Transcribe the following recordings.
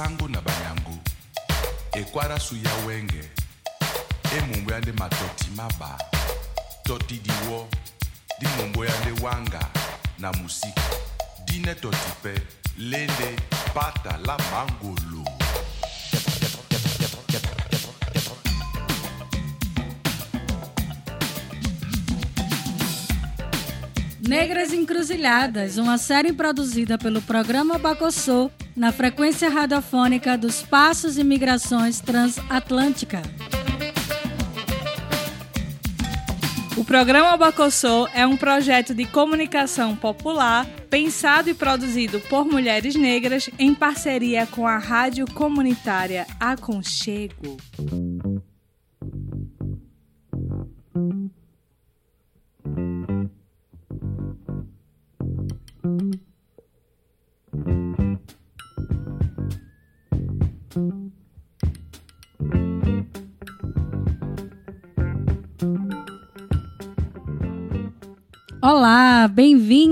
basango na banyangu. Ekwarasu ya wenge. Emumbu yande matoti maba. Toti diwo di mumbu wanga na musiki. Dine toti pe lende pata la mangolo. Negras Encruzilhadas, uma série produzida pelo programa Bacossô na frequência radiofônica dos Passos e Migrações Transatlântica. O programa Bacossô é um projeto de comunicação popular pensado e produzido por mulheres negras em parceria com a rádio comunitária Aconchego.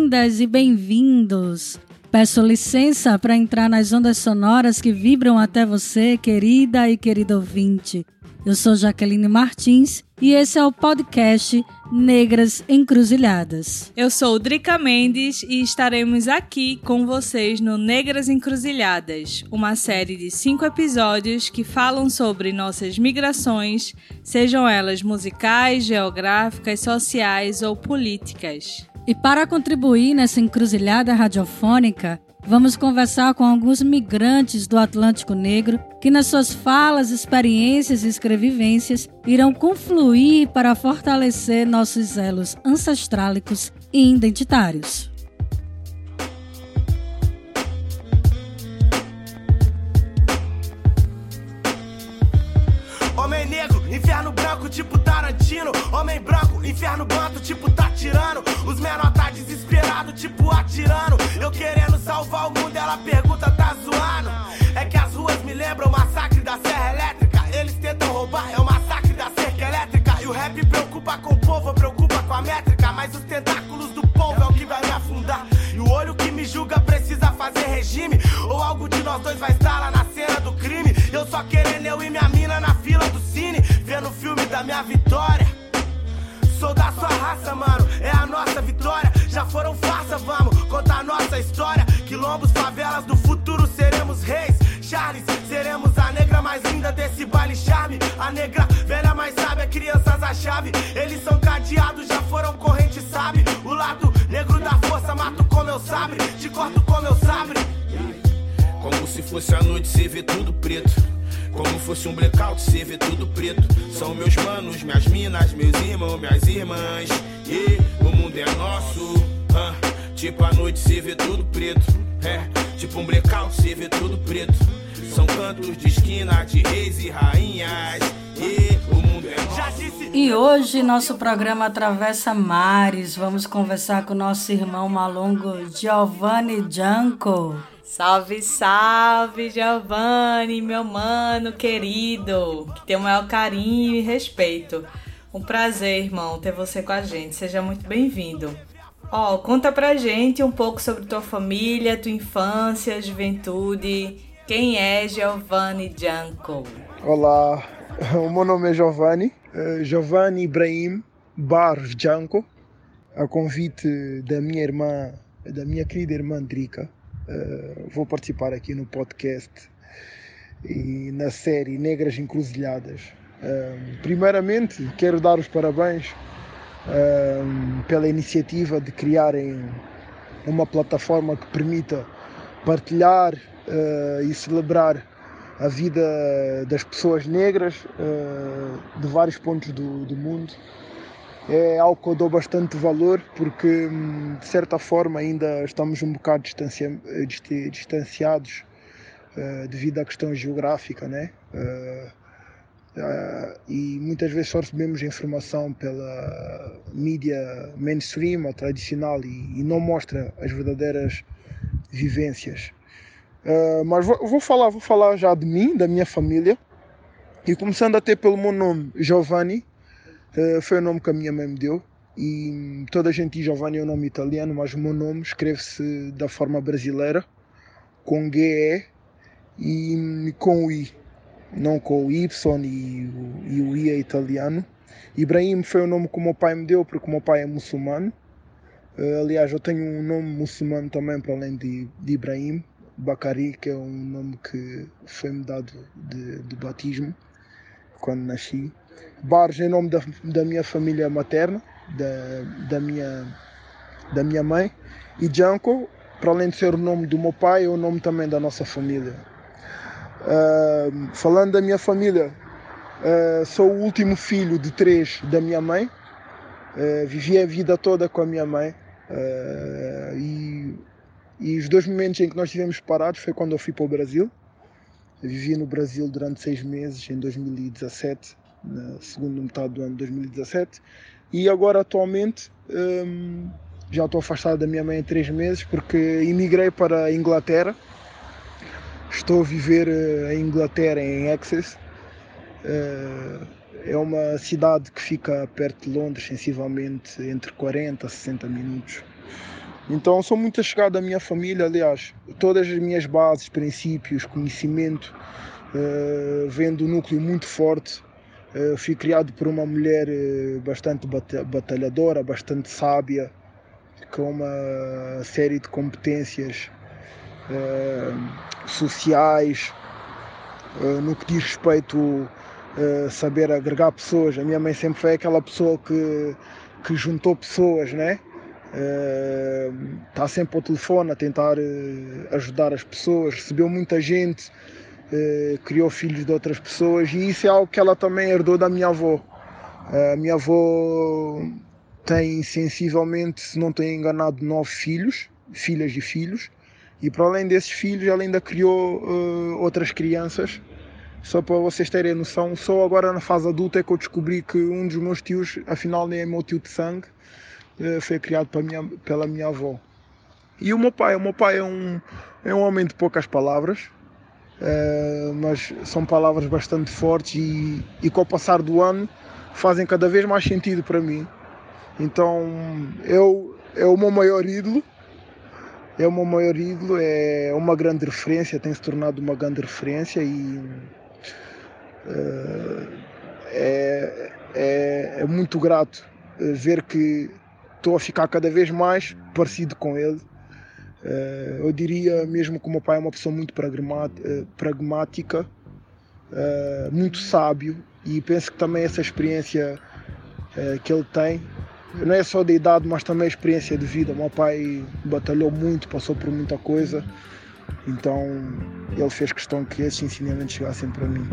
Bem-vindas e bem-vindos. Peço licença para entrar nas ondas sonoras que vibram até você, querida e querido ouvinte. Eu sou Jaqueline Martins e esse é o podcast Negras Encruzilhadas. Eu sou Drica Mendes e estaremos aqui com vocês no Negras Encruzilhadas, uma série de cinco episódios que falam sobre nossas migrações, sejam elas musicais, geográficas, sociais ou políticas. E para contribuir nessa encruzilhada radiofônica, vamos conversar com alguns migrantes do Atlântico Negro que, nas suas falas, experiências e escrevivências, irão confluir para fortalecer nossos elos ancestrálicos e identitários. Homem negro, inferno branco, tipo Tarantino. Homem branco, inferno banto, tipo tá tirando. Os menor tá desesperado, tipo atirando. Eu querendo salvar o mundo, ela pergunta, tá zoando. É que as ruas me lembram o massacre da Serra Elétrica. Eles tentam roubar, é o massacre da cerca elétrica. E o rap preocupa com o povo, preocupa com a métrica. Mas os tentáculos do povo é o que vai me afundar. E o olho que me julga precisa fazer regime. Ou algo de nós dois vai estar lá na cena do crime. Eu só querendo eu e minha mina na fila do cine, vendo o filme da minha vitória. Sou da sua raça, mano, é a nossa vitória. Já foram farsa, vamos contar nossa história. Quilombos, favelas, do futuro seremos reis. Charles, seremos a negra mais linda desse baile charme. A negra velha mais sábia, crianças a chave. Eles são cadeados, já foram corrente, sabe? O lado negro da força, mato com meu sabre, te corto com meu sabre. Como se fosse a noite, cê vê tudo preto. Como fosse um blackout, cê vê tudo preto. São meus manos, minhas minas, meus irmãos, minhas irmãs. E o mundo é nosso. Tipo a noite, cê vê tudo preto. É, tipo um blackout, cê vê tudo preto. São cantos de esquina de reis e rainhas. E o E hoje nosso programa atravessa mares. Vamos conversar com nosso irmão malongo Giovanni Janko. Salve, salve, Giovanni, meu mano querido, que tem o maior carinho e respeito. Um prazer, irmão, ter você com a gente. Seja muito bem-vindo. Ó, conta pra gente um pouco sobre tua família, tua infância, juventude. Quem é Giovanni Janko? Olá, o meu nome é Giovanni, Giovanni Ibrahim Bar Janko, a convite da minha irmã, da minha querida irmã Drica. Eh, vou participar aqui no podcast e na série Negras Encruzilhadas. Eh, primeiramente, quero dar os parabéns eh, pela iniciativa de criarem uma plataforma que permita partilhar eh, e celebrar a vida das pessoas negras eh, de vários pontos do, do mundo. É algo que eu dou bastante valor porque, hum, de certa forma, ainda estamos um bocado distancia- dist- distanciados eh, devido à questão geográfica, né? Eh, e muitas vezes só recebemos informação pela mídia mainstream ou tradicional e não mostra as verdadeiras vivências. Uh, mas vou, vou falar, vou falar já de mim, da minha família. E começando até pelo meu nome, Giovanni, uh, foi o nome que a minha mãe me deu. E toda a gente diz Giovanni é um nome italiano, mas o meu nome escreve-se da forma brasileira, com GE e com o I, não com o Y e o, e o I é italiano. Ibrahim foi o nome que o meu pai me deu porque o meu pai é muçulmano. Uh, aliás, eu tenho um nome muçulmano também para além de, de Ibrahim, Bakari, que é um nome que foi-me dado de, de, batismo quando nasci. Barge é nome da, da minha família materna, da, da, minha, da minha mãe. E Janko, para além de ser o nome do meu pai, é o nome também da nossa família. Uh, falando da minha família, uh, sou o último filho de três da minha mãe. Uh, vivi a vida toda com a minha mãe. e, e os dois momentos em que nós estivemos parados foi quando eu fui para o Brasil. Eu vivi no Brasil durante seis meses, em 2017, na segunda metade do ano de 2017. E agora, atualmente, um, já estou afastado da minha mãe há três meses porque emigrei para a Inglaterra Estou a viver uh, em Inglaterra, em Essex. Uh, é uma cidade que fica perto de Londres, sensivelmente entre 40 a 60 minutos. Então sou muito chegado à minha família, aliás, todas as minhas bases, princípios, conhecimento, uh, vem do núcleo muito forte. Uh, fui criado por uma mulher uh, bastante batalhadora, bastante sábia, com uma série de competências sociais, uh, no que diz respeito uh, saber agregar pessoas. A minha mãe sempre foi aquela pessoa que, que juntou pessoas, né? Está uh, sempre ao telefone a tentar ajudar as pessoas, recebeu muita gente, criou filhos de outras pessoas e isso é algo que ela também herdou da minha avó. A minha avó tem sensivelmente, se não tenho enganado, nove filhos, filhas e filhos. E para além desses filhos, ela ainda criou uh, outras crianças. Só para vocês terem noção, só agora na fase adulta é que eu descobri que um dos meus tios, afinal nem é meu tio de sangue, uh, foi criado minha, pela minha avó. E o meu pai, o meu pai é um, é um homem de poucas palavras, uh, mas são palavras bastante fortes e, e com o passar do ano fazem cada vez mais sentido para mim. Então eu é o meu maior ídolo é o meu maior ídolo, é uma grande referência, tem se tornado uma grande referência e uh, é, é, é, muito grato eh, ver que estou a ficar cada vez mais parecido com ele. Uh, eu diria mesmo que o meu pai é uma pessoa muito pragmática, uh, muito sábio e penso que também essa experiência que ele tem não é só de idade, mas também a experiência de vida. Meu pai batalhou muito, passou por muita coisa, então ele fez questão que esses ensinamentos chegassem para mim.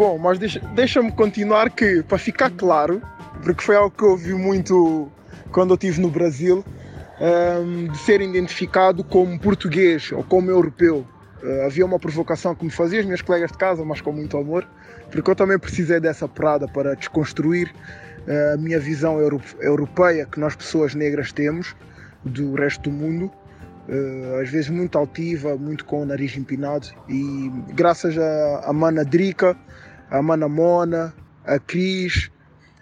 Bom, mas deixa-me deixa continuar que, para ficar claro, porque foi algo que eu ouvi muito quando eu estive no Brasil, um, de ser identificado como português ou como europeu. Uh, havia uma provocação que me fazia as minhas colegas de casa, mas com muito amor, porque eu também precisei dessa parada para desconstruir uh, a minha visão euro europeia que nós pessoas negras temos do resto do mundo. Uh, às vezes muito altiva, muito com o nariz empinado e graças a, a Mana Drica, a Mana Mona, a Cris,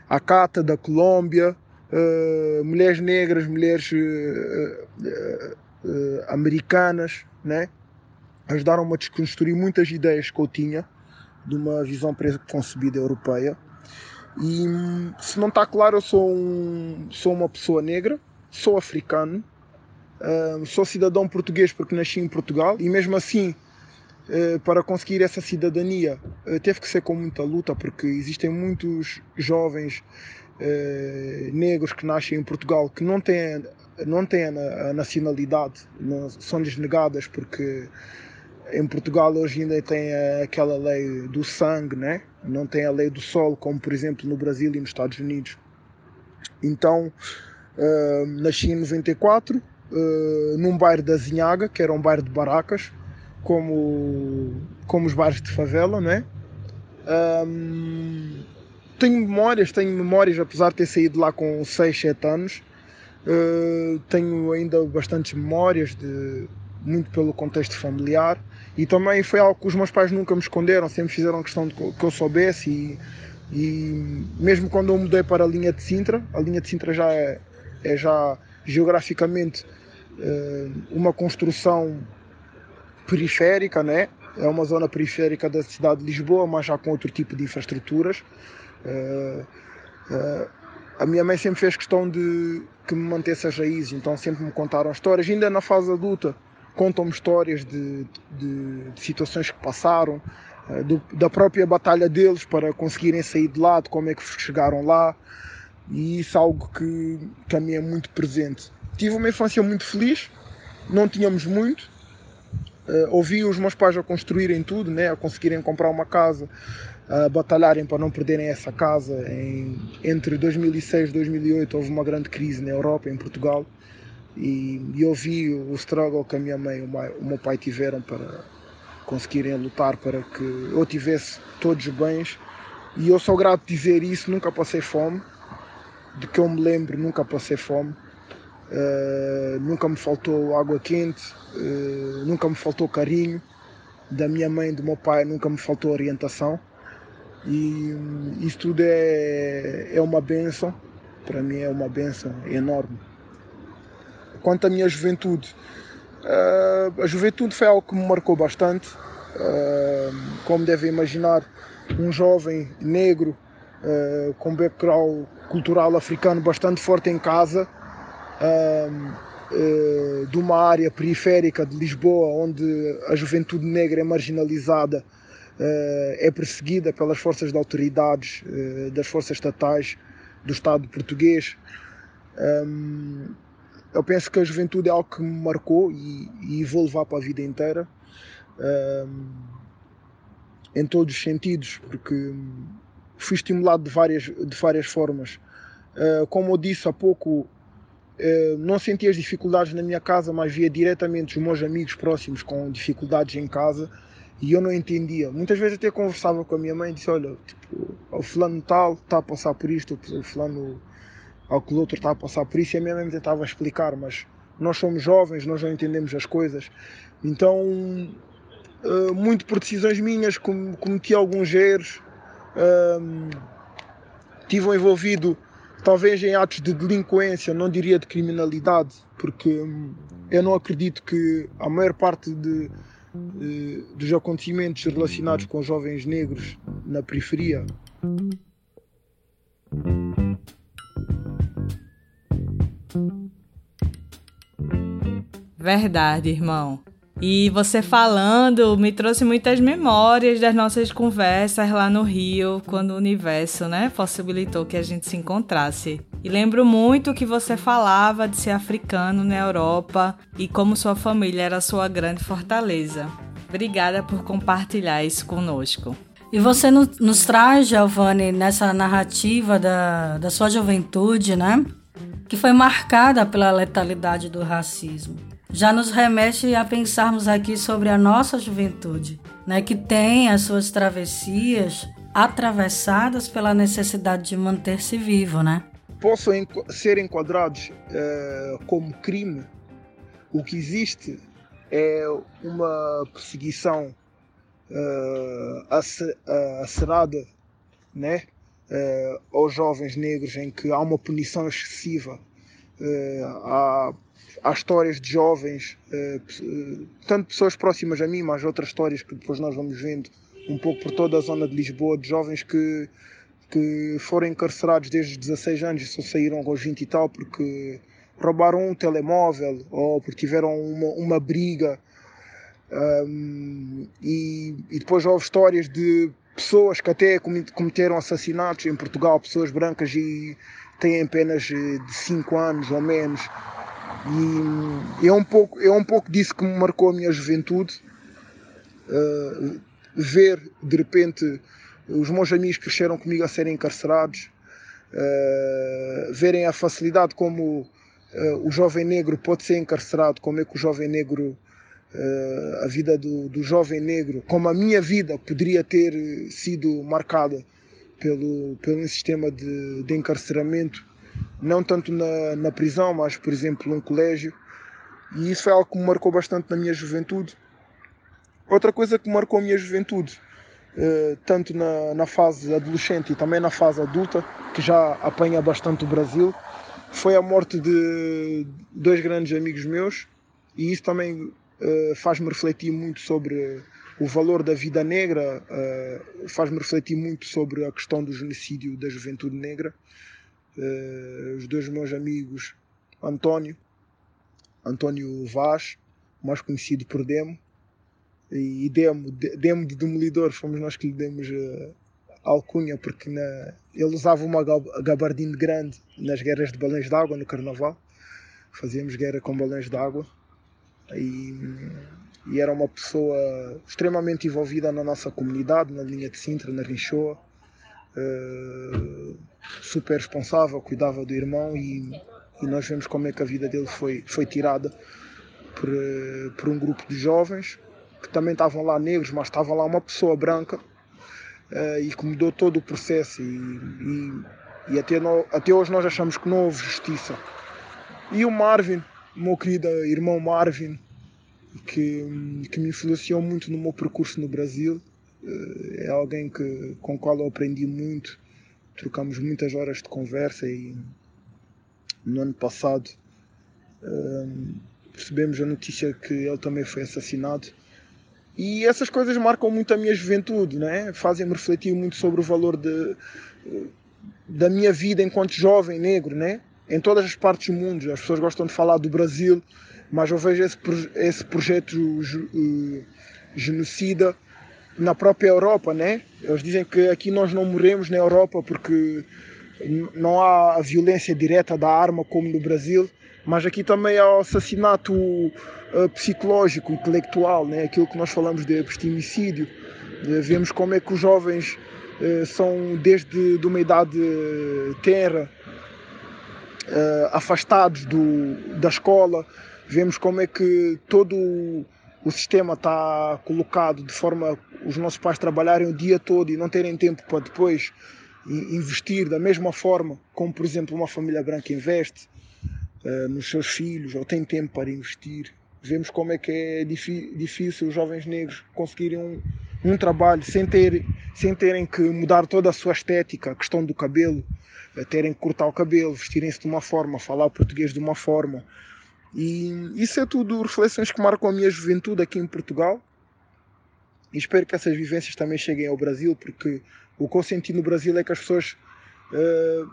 a Cata da Colômbia, uh, mulheres negras, mulheres uh, americanas, né? ajudaram-me a desconstruir muitas ideias que eu tinha de uma visão preconcebida europeia. E se não está claro, eu sou, um, sou uma pessoa negra, sou africano, uh, sou cidadão português porque nasci em Portugal e mesmo assim, uh, para conseguir essa cidadania, uh, teve que ser com muita luta porque existem muitos jovens eh, negros que nascem em Portugal que não têm, não têm a, nacionalidade, são-lhes negadas porque em Portugal hoje ainda tem aquela lei do sangue, né? não tem a lei do solo, como por exemplo no Brasil e nos Estados Unidos. Então, nasci em 94, uh, num bairro da Zinhaga, que era um bairro de barracas, como, como os bairros de favela, né? Um, tenho memórias, tenho memórias, apesar de ter saído lá com 6, 7 anos, uh, tenho ainda bastantes memórias, de, muito pelo contexto familiar. e também foi algo que os meus pais nunca me esconderam, sempre fizeram questão de que eu soubesse e, e mesmo quando eu mudei para a linha de Sintra, a linha de Sintra já é, é já geograficamente uh, uma construção periférica, né? é uma zona periférica da cidade de Lisboa, mas já com outro tipo de infraestruturas. Uh, uh, a minha mãe sempre fez questão de que me mantesse as raízes, então sempre me contaram histórias. Ainda na fase adulta, contam-me histórias de, de, de, situações que passaram, uh, do, da própria batalha deles para conseguirem sair de lá, de como é que chegaram lá. E isso é algo que, que a mim é muito presente. Tive uma infância muito feliz, não tínhamos muito, Uh, ouvi os meus pais a construírem tudo, né, a conseguirem comprar uma casa, a batalharem para não perderem essa casa. Em, entre 2006 e 2008 houve uma grande crise na Europa, em Portugal, e, e eu vi o struggle que a minha mãe e o meu pai tiveram para conseguirem lutar para que eu tivesse todos os bens. E eu sou grato de dizer isso, nunca passei fome, de que eu me lembro, nunca passei fome. Uh, nunca me faltou água quente, uh, nunca me faltou carinho da minha mãe do meu pai, nunca me faltou orientação. E um, isso tudo é, é uma benção, para mim é uma benção enorme. Quanto à minha juventude, uh, a juventude foi algo que me marcou bastante. como devem imaginar, um jovem negro com background cultural africano bastante forte em casa, uh, de uma área periférica de Lisboa, onde a juventude negra é marginalizada, uh, é perseguida pelas forças de autoridades, uh, das forças estatais do Estado português. Eu penso que a juventude é algo que me marcou e, vou levar para a vida inteira, em todos os sentidos, porque fui estimulado de várias, de várias formas. Uh, como eu disse há pouco, eh, não sentia as dificuldades na minha casa, mas via diretamente os meus amigos próximos com dificuldades em casa e eu não entendia. Muitas vezes até conversava com a minha mãe e disse: Olha, tipo, o fulano tal está a passar por isto, o fulano ao que o outro está a passar por isso, e a minha mãe me tentava explicar, mas nós somos jovens, nós não entendemos as coisas. Então, eh, muito por decisões minhas, cometi alguns erros, um, tive envolvido talvez em atos de delinquência, não diria de criminalidade, porque hum, eu não acredito que a maior parte de, de, dos acontecimentos relacionados com jovens negros na periferia Verdade, irmão. E você falando me trouxe muitas memórias das nossas conversas lá no Rio, quando o universo, né, possibilitou que a gente se encontrasse. E lembro muito que você falava de ser africano na Europa e como sua família era sua grande fortaleza. Obrigada por compartilhar isso conosco. E você nos traz, Giovanni, nessa narrativa da, da sua juventude, né? Que foi marcada pela letalidade do racismo já nos remete a pensarmos aqui sobre a nossa juventude, né, que tem as suas travessias atravessadas pela necessidade de manter-se vivo, né? Possam ser enquadrados é, como crime. O que existe é uma perseguição é, acerada, né, é, aos jovens negros, em que há uma punição excessiva, há há histórias de jovens, eh, tanto pessoas próximas a mim, mas outras histórias que depois nós vamos vendo um pouco por toda a zona de Lisboa, de jovens que, que foram encarcerados desde os 16 anos e só saíram aos 20 e tal porque roubaram um telemóvel ou porque tiveram uma, uma briga. Um, e, e depois houve histórias de pessoas que até cometeram assassinatos em Portugal, pessoas brancas e têm apenas de 5 anos ou menos. E é um pouco, é um pouco disso que me marcou a minha juventude. Uh, ver de repente os meus amigos que cresceram comigo a serem encarcerados, uh, verem a facilidade como uh, o jovem negro pode ser encarcerado, como é que o jovem negro, a vida do, do jovem negro, como a minha vida poderia ter sido marcada pelo, pelo sistema de, de encarceramento não tanto na, na prisão, mas por exemplo num colégio. E isso foi algo que me marcou bastante na minha juventude. Outra coisa que marcou a minha juventude, uh, tanto na, na fase adolescente e também na fase adulta, que já apanha bastante o Brasil, foi a morte de dois grandes amigos meus e isso também uh, faz-me refletir muito sobre o valor da vida negra, uh, faz-me refletir muito sobre a questão do genocídio da juventude negra. Uh, os dois meus amigos, António, António Vaz, mais conhecido por Demo, e Demo, Demo de Demolidor, fomos nós que lhe demos alcunha, porque na, ele usava uma gabardine grande nas guerras de balões d'água no Carnaval. Fazíamos guerra com balões d'água. E, e, era uma pessoa extremamente envolvida na nossa comunidade, na linha de Sintra, na Rinchoa. Uh, super responsável, cuidava do irmão e, e, nós vemos como é que a vida dele foi, foi tirada por, por um grupo de jovens que também estavam lá negros, mas estava lá uma pessoa branca uh, e que mudou todo o processo e, e, e até, no, até hoje nós achamos que não houve justiça. E o Marvin, meu querido irmão Marvin, que, que me influenciou muito no meu percurso no Brasil, é alguém que, com o qual eu aprendi muito, trocamos muitas horas de conversa e no ano passado uh, recebemos a notícia que ele também foi assassinado e essas coisas marcam muito a minha juventude, né? fazem-me refletir muito sobre o valor de, da minha vida enquanto jovem negro, né? em todas as partes do mundo. As pessoas gostam de falar do Brasil, mas eu vejo esse, esse projeto uh, genocida na própria Europa. Né? Eles dizem que aqui nós não morremos na Europa porque não há a violência direta da arma como no Brasil, mas aqui também há o assassinato uh, psicológico, intelectual, né? aquilo que nós falamos de epistemicídio. Uh, vemos como é que os jovens uh, são, desde de uma idade terra, afastados do, da escola. Vemos como é que todo o, sistema está colocado de forma os nossos pais trabalharem o dia todo e não terem tempo para depois investir da mesma forma como, por exemplo, uma família branca investe uh, nos seus filhos ou tem tempo para investir. Vemos como é que é difícil os jovens negros conseguirem um, um trabalho sem, ter, sem terem que mudar toda a sua estética, a questão do cabelo, uh, terem que cortar o cabelo, vestirem-se de uma forma, falar português de uma forma. E isso é tudo reflexões que marcam a minha juventude aqui em Portugal. E espero que essas vivências também cheguem ao Brasil, porque o que eu senti no Brasil é que as pessoas uh,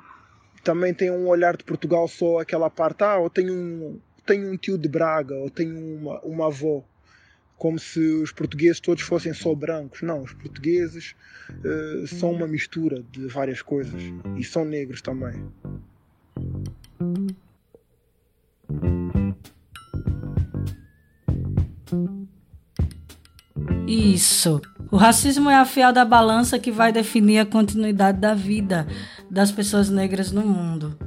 também têm um olhar de Portugal só aquela parte, ah, ou tenho um, tenho um tio de Braga, ou tenho uma, uma avó. Como se os portugueses todos fossem só brancos. Não, os portugueses uh, são uma mistura de várias coisas. E são negros também. Isso. O racismo é a fiel da balança que vai definir a continuidade da vida das pessoas negras no mundo.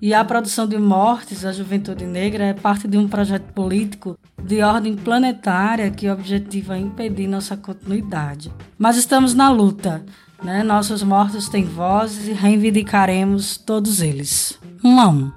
E a produção de mortes da juventude negra é parte de um projeto político de ordem planetária que objetiva impedir nossa continuidade. Mas estamos na luta. Né? Nossos mortos têm vozes e reivindicaremos todos eles. Um a um.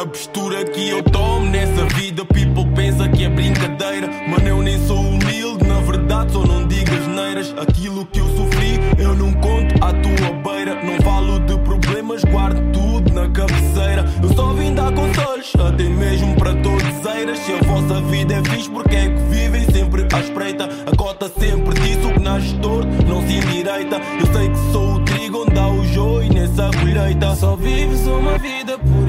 a postura que eu tomo nessa vida. People pensa que é brincadeira, mas eu nem sou humilde. Na verdade, só não digas neiras. Aquilo que eu sofri, eu não conto à tua beira. Não falo de problemas, guardo tudo na cabeceira. Eu só vim dar conselhos, até mesmo para todos eiras. Se a vossa vida é fixe, porque é que vivem sempre à espreita? A cota sempre diz o que nasce torto, não se endireita. Eu sei que sou o trigo onde há o joio nessa colheita. Só vives uma vida.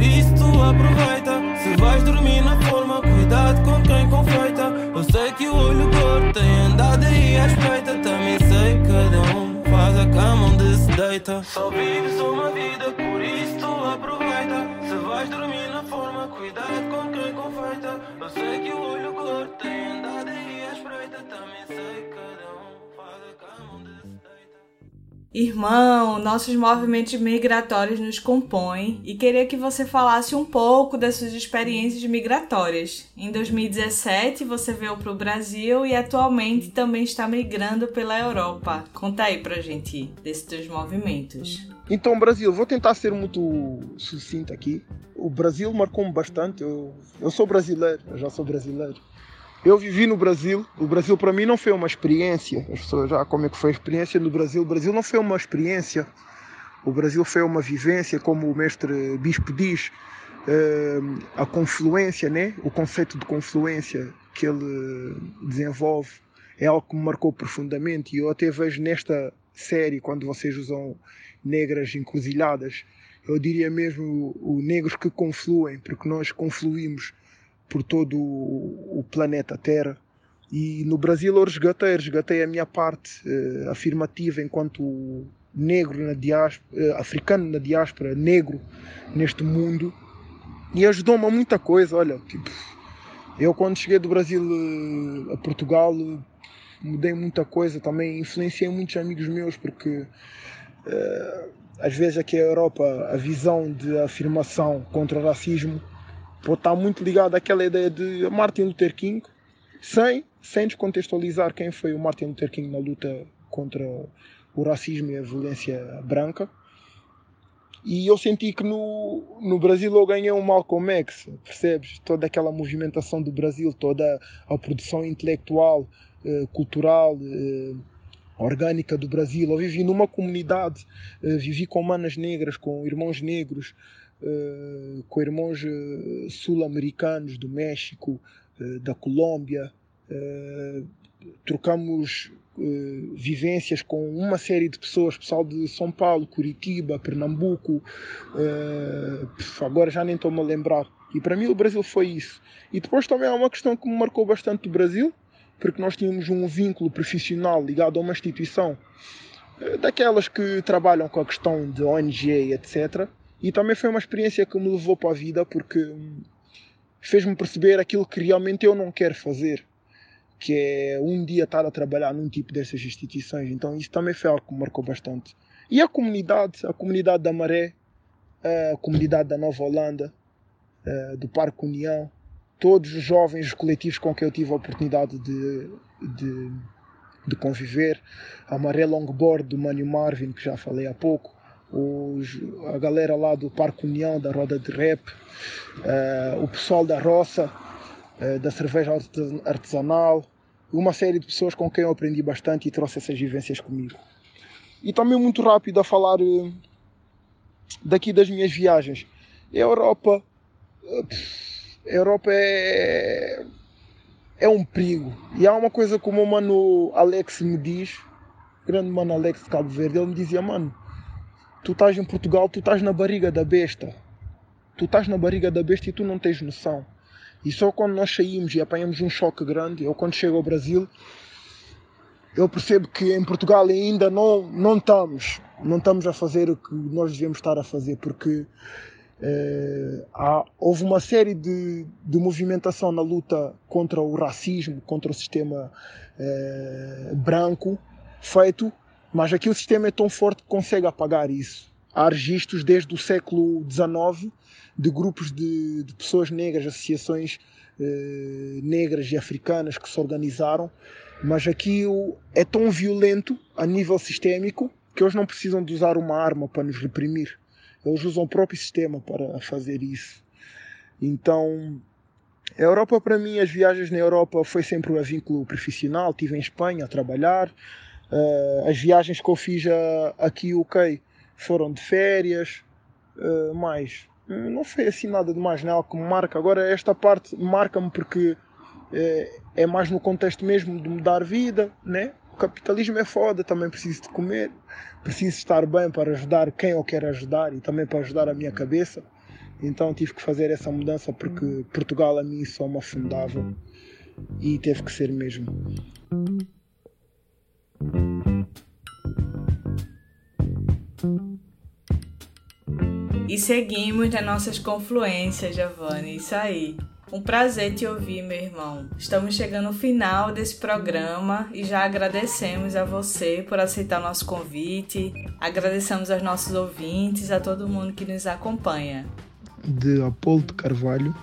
Isso aproveita. Se vais dormir na forma, cuidado com quem confeita. Eu sei que o olho gordo tem andado aí à espreita. Também sei que cada um faz a cama onde se deita. Só vives uma vida. Irmão, nossos movimentos migratórios nos compõem e queria que você falasse um pouco das suas experiências migratórias. Em 2017 você veio para o Brasil e atualmente também está migrando pela Europa. Conta aí pra gente desses teus movimentos. Então, Brasil, vou tentar ser muito sucinto aqui. O Brasil marcou-me bastante. Eu, eu sou brasileiro, eu já sou brasileiro. Eu vivi no Brasil. O Brasil para mim não foi uma experiência. As pessoas já como é que foi a experiência no Brasil. O Brasil não foi uma experiência. O Brasil foi uma vivência, como o mestre Bispo diz, eh, a confluência, né? O conceito de confluência que ele desenvolve é algo que me marcou profundamente e eu até vejo nesta série quando vocês usam negras encruzilhadas, eu diria mesmo o negros que confluem, porque nós confluímos por todo o planeta Terra. E no Brasil eu resgatei, resgatei a minha parte eh, afirmativa enquanto negro na diáspora, eh, africano na diáspora, negro neste mundo. E ajudou-me a muita coisa, olha, tipo, eu quando cheguei do Brasil eh, a Portugal mudei muita coisa também, influenciei muitos amigos meus porque às vezes aqui na Europa a visão de afirmação contra o racismo pode estar muito ligado àquela ideia de Martin Luther King, sem, sem descontextualizar quem foi o Martin Luther King na luta contra o racismo e a violência branca. E eu senti que no, no Brasil eu ganhei um Malcolm X, percebes? Toda aquela movimentação do Brasil, toda a produção intelectual, eh, cultural, eh, orgânica do Brasil. Eu vivi numa comunidade, eh, vivi com manas negras, com irmãos negros, eh, com irmãos eh, sul-americanos do México, eh, da Colômbia. trocamos vivências com uma série de pessoas, pessoal de São Paulo, Curitiba, Pernambuco, agora já nem estou-me a lembrar. E para mim o Brasil foi isso. E depois também há uma questão que me marcou bastante do Brasil, porque nós tínhamos um vínculo profissional ligado a uma instituição daquelas que trabalham com a questão de ONG, etc. E também foi uma experiência que me levou para a vida porque fez-me perceber aquilo que realmente eu não quero fazer, que é um dia estar a trabalhar num tipo dessas instituições. Então isso também foi algo que me marcou bastante. E a comunidade, a comunidade da Maré, a comunidade da Nova Holanda, eh, do Parque União, todos os jovens os coletivos com quem eu tive a oportunidade de, de, de conviver, a Maré Longboard do Mânio Marvin, que já falei há pouco, os, a galera lá do Parque União, da Roda de Rap, uh, o pessoal da roça, uh, da cerveja artesanal, uma série de pessoas com quem eu aprendi bastante e trouxe essas vivências comigo. E também muito rápido a falar uh, daqui das minhas viagens. Europa, Europa é, é um perigo. E há uma coisa como o mano Alex me diz, grande mano Alex de Cabo Verde, ele me dizia, mano, Tu estás em Portugal, tu estás na barriga da besta. Tu estás na barriga da besta e tu não tens noção. E só quando nós saímos e apanhamos um choque grande, ou quando chego ao Brasil, eu percebo que em Portugal ainda não, não estamos, não estamos a fazer o que nós devemos estar a fazer, porque eh, há, houve uma série de, de movimentação na luta contra o racismo, contra o sistema eh, branco, feito mas aqui o sistema é tão forte que consegue apagar isso. Há registros desde o século XIX de grupos de, de pessoas negras, associações eh, negras e africanas que se organizaram, mas aqui o, é tão violento a nível sistémico que eles não precisam de usar uma arma para nos reprimir. Eles usam o próprio sistema para fazer isso. Então, a Europa, para mim, as viagens na Europa foi sempre um vínculo profissional. Estive em Espanha a trabalhar, Uh, as viagens que eu fiz a, aqui UK foram de férias, uh, mais. Não foi assim nada de mais, não é algo que me marca. Agora, esta parte marca-me porque é, é, mais no contexto mesmo de mudar vida, né? O capitalismo é foda, também preciso de comer, preciso estar bem para ajudar quem eu quero ajudar e também para ajudar a minha cabeça. Então tive que fazer essa mudança porque Portugal a mim só me afundava e teve que ser mesmo. E seguimos nas nossas confluências, Giovanni. Isso aí. Um prazer te ouvir, meu irmão. Estamos chegando ao final desse programa e já agradecemos a você por aceitar nosso convite. Agradecemos aos nossos ouvintes, a todo mundo que nos acompanha. De Apolo de Carvalho.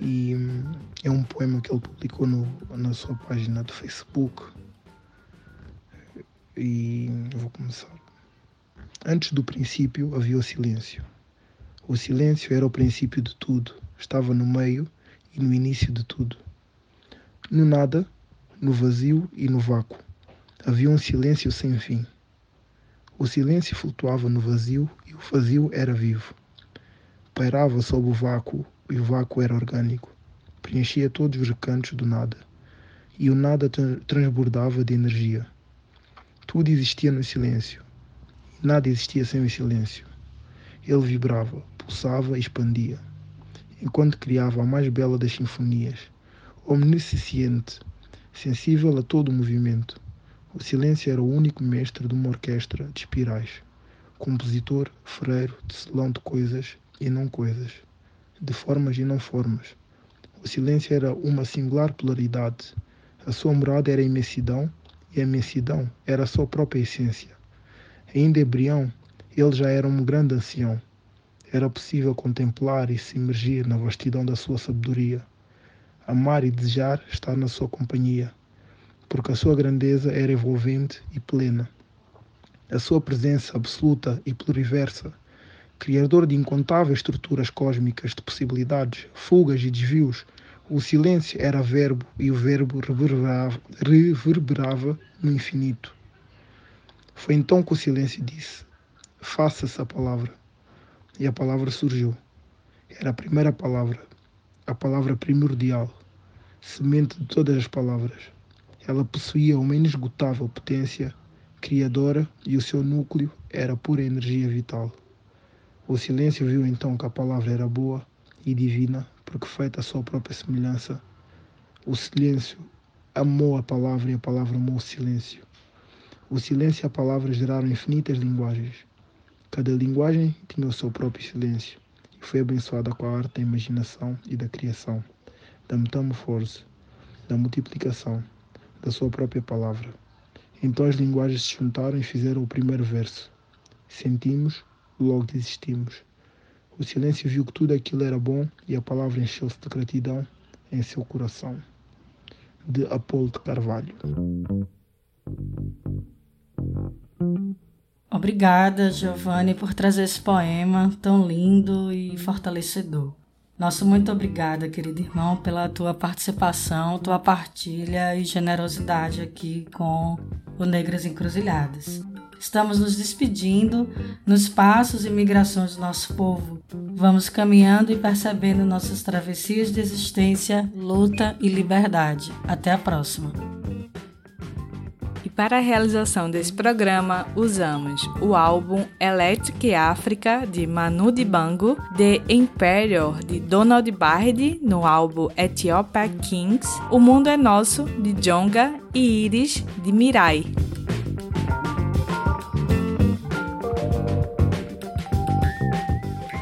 E é um poema que ele publicou no, na sua página do Facebook. E vou começar. Antes do princípio havia o silêncio. O silêncio era o princípio de tudo estava no meio e no início de tudo. No nada, no vazio e no vácuo, havia um silêncio sem fim. O silêncio flutuava no vazio e o vazio era vivo. Pairava sob o vácuo e o vácuo era orgânico. Preenchia todos os recantos do nada. E o nada transbordava de energia. Tudo existia no silêncio. Nada existia sem o silêncio. Ele vibrava, pulsava e expandia enquanto criava a mais bela das sinfonias, omnisciente, sensível a todo o movimento. O silêncio era o único mestre de uma orquestra de espirais, compositor, freiro, tecelão de coisas e não coisas, de formas e não formas. O silêncio era uma singular polaridade. A sua morada era a imensidão e a imensidão era a sua própria essência. Ainda embrião, ele já era um grande ancião era possível contemplar e se imergir na vastidão da sua sabedoria, amar e desejar estar na sua companhia, porque a sua grandeza era envolvente e plena. A sua presença absoluta e pluriversa, criador de incontáveis estruturas cósmicas de possibilidades, fugas e desvios, o silêncio era verbo e o verbo reverberava, reverberava no infinito. Foi então que o silêncio disse: Faça-se a palavra e a palavra surgiu. Era a primeira palavra, a palavra primordial, semente de todas as palavras. Ela possuía uma inesgotável potência criadora e o seu núcleo era pura energia vital. O silêncio viu então que a palavra era boa e divina, porque feita a sua própria semelhança. O silêncio amou a palavra e a palavra amou o silêncio. O silêncio e a palavra geraram infinitas linguagens Cada linguagem tinha o seu próprio silêncio e foi abençoada com a arte da imaginação e da criação, da metamorfose, da multiplicação, da sua própria palavra. Então as linguagens se juntaram e fizeram o primeiro verso. Sentimos, logo desistimos. O silêncio viu que tudo aquilo era bom e a palavra encheu-se de gratidão em seu coração. De Apolo de Carvalho. Obrigada, Giovanni, por trazer esse poema tão lindo e fortalecedor. Nosso muito obrigada, querido irmão, pela tua participação, tua partilha e generosidade aqui com o Negras Encruzilhadas. Estamos nos despedindo nos passos e migrações do nosso povo. Vamos caminhando e percebendo nossas travessias de existência, luta e liberdade. Até a próxima para a realização desse programa, usamos o álbum Electric Africa de Manu Dibango, The Imperial de Donald Bard no álbum Ethiopia Kings, O Mundo é Nosso de Jonga e Iris de Mirai.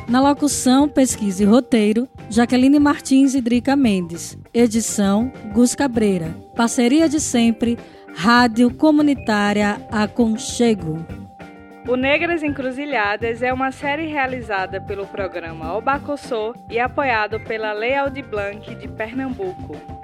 Na locução, pesquisa e roteiro, Jaqueline Martins e Drica Mendes. Edição, Gus Cabreira. Parceria de sempre, Rádio Comunitária Aconchego. O Negras Encruzilhadas é uma série realizada pelo programa Obacossô e apoiado pela Lei Aldir Blanc de Pernambuco.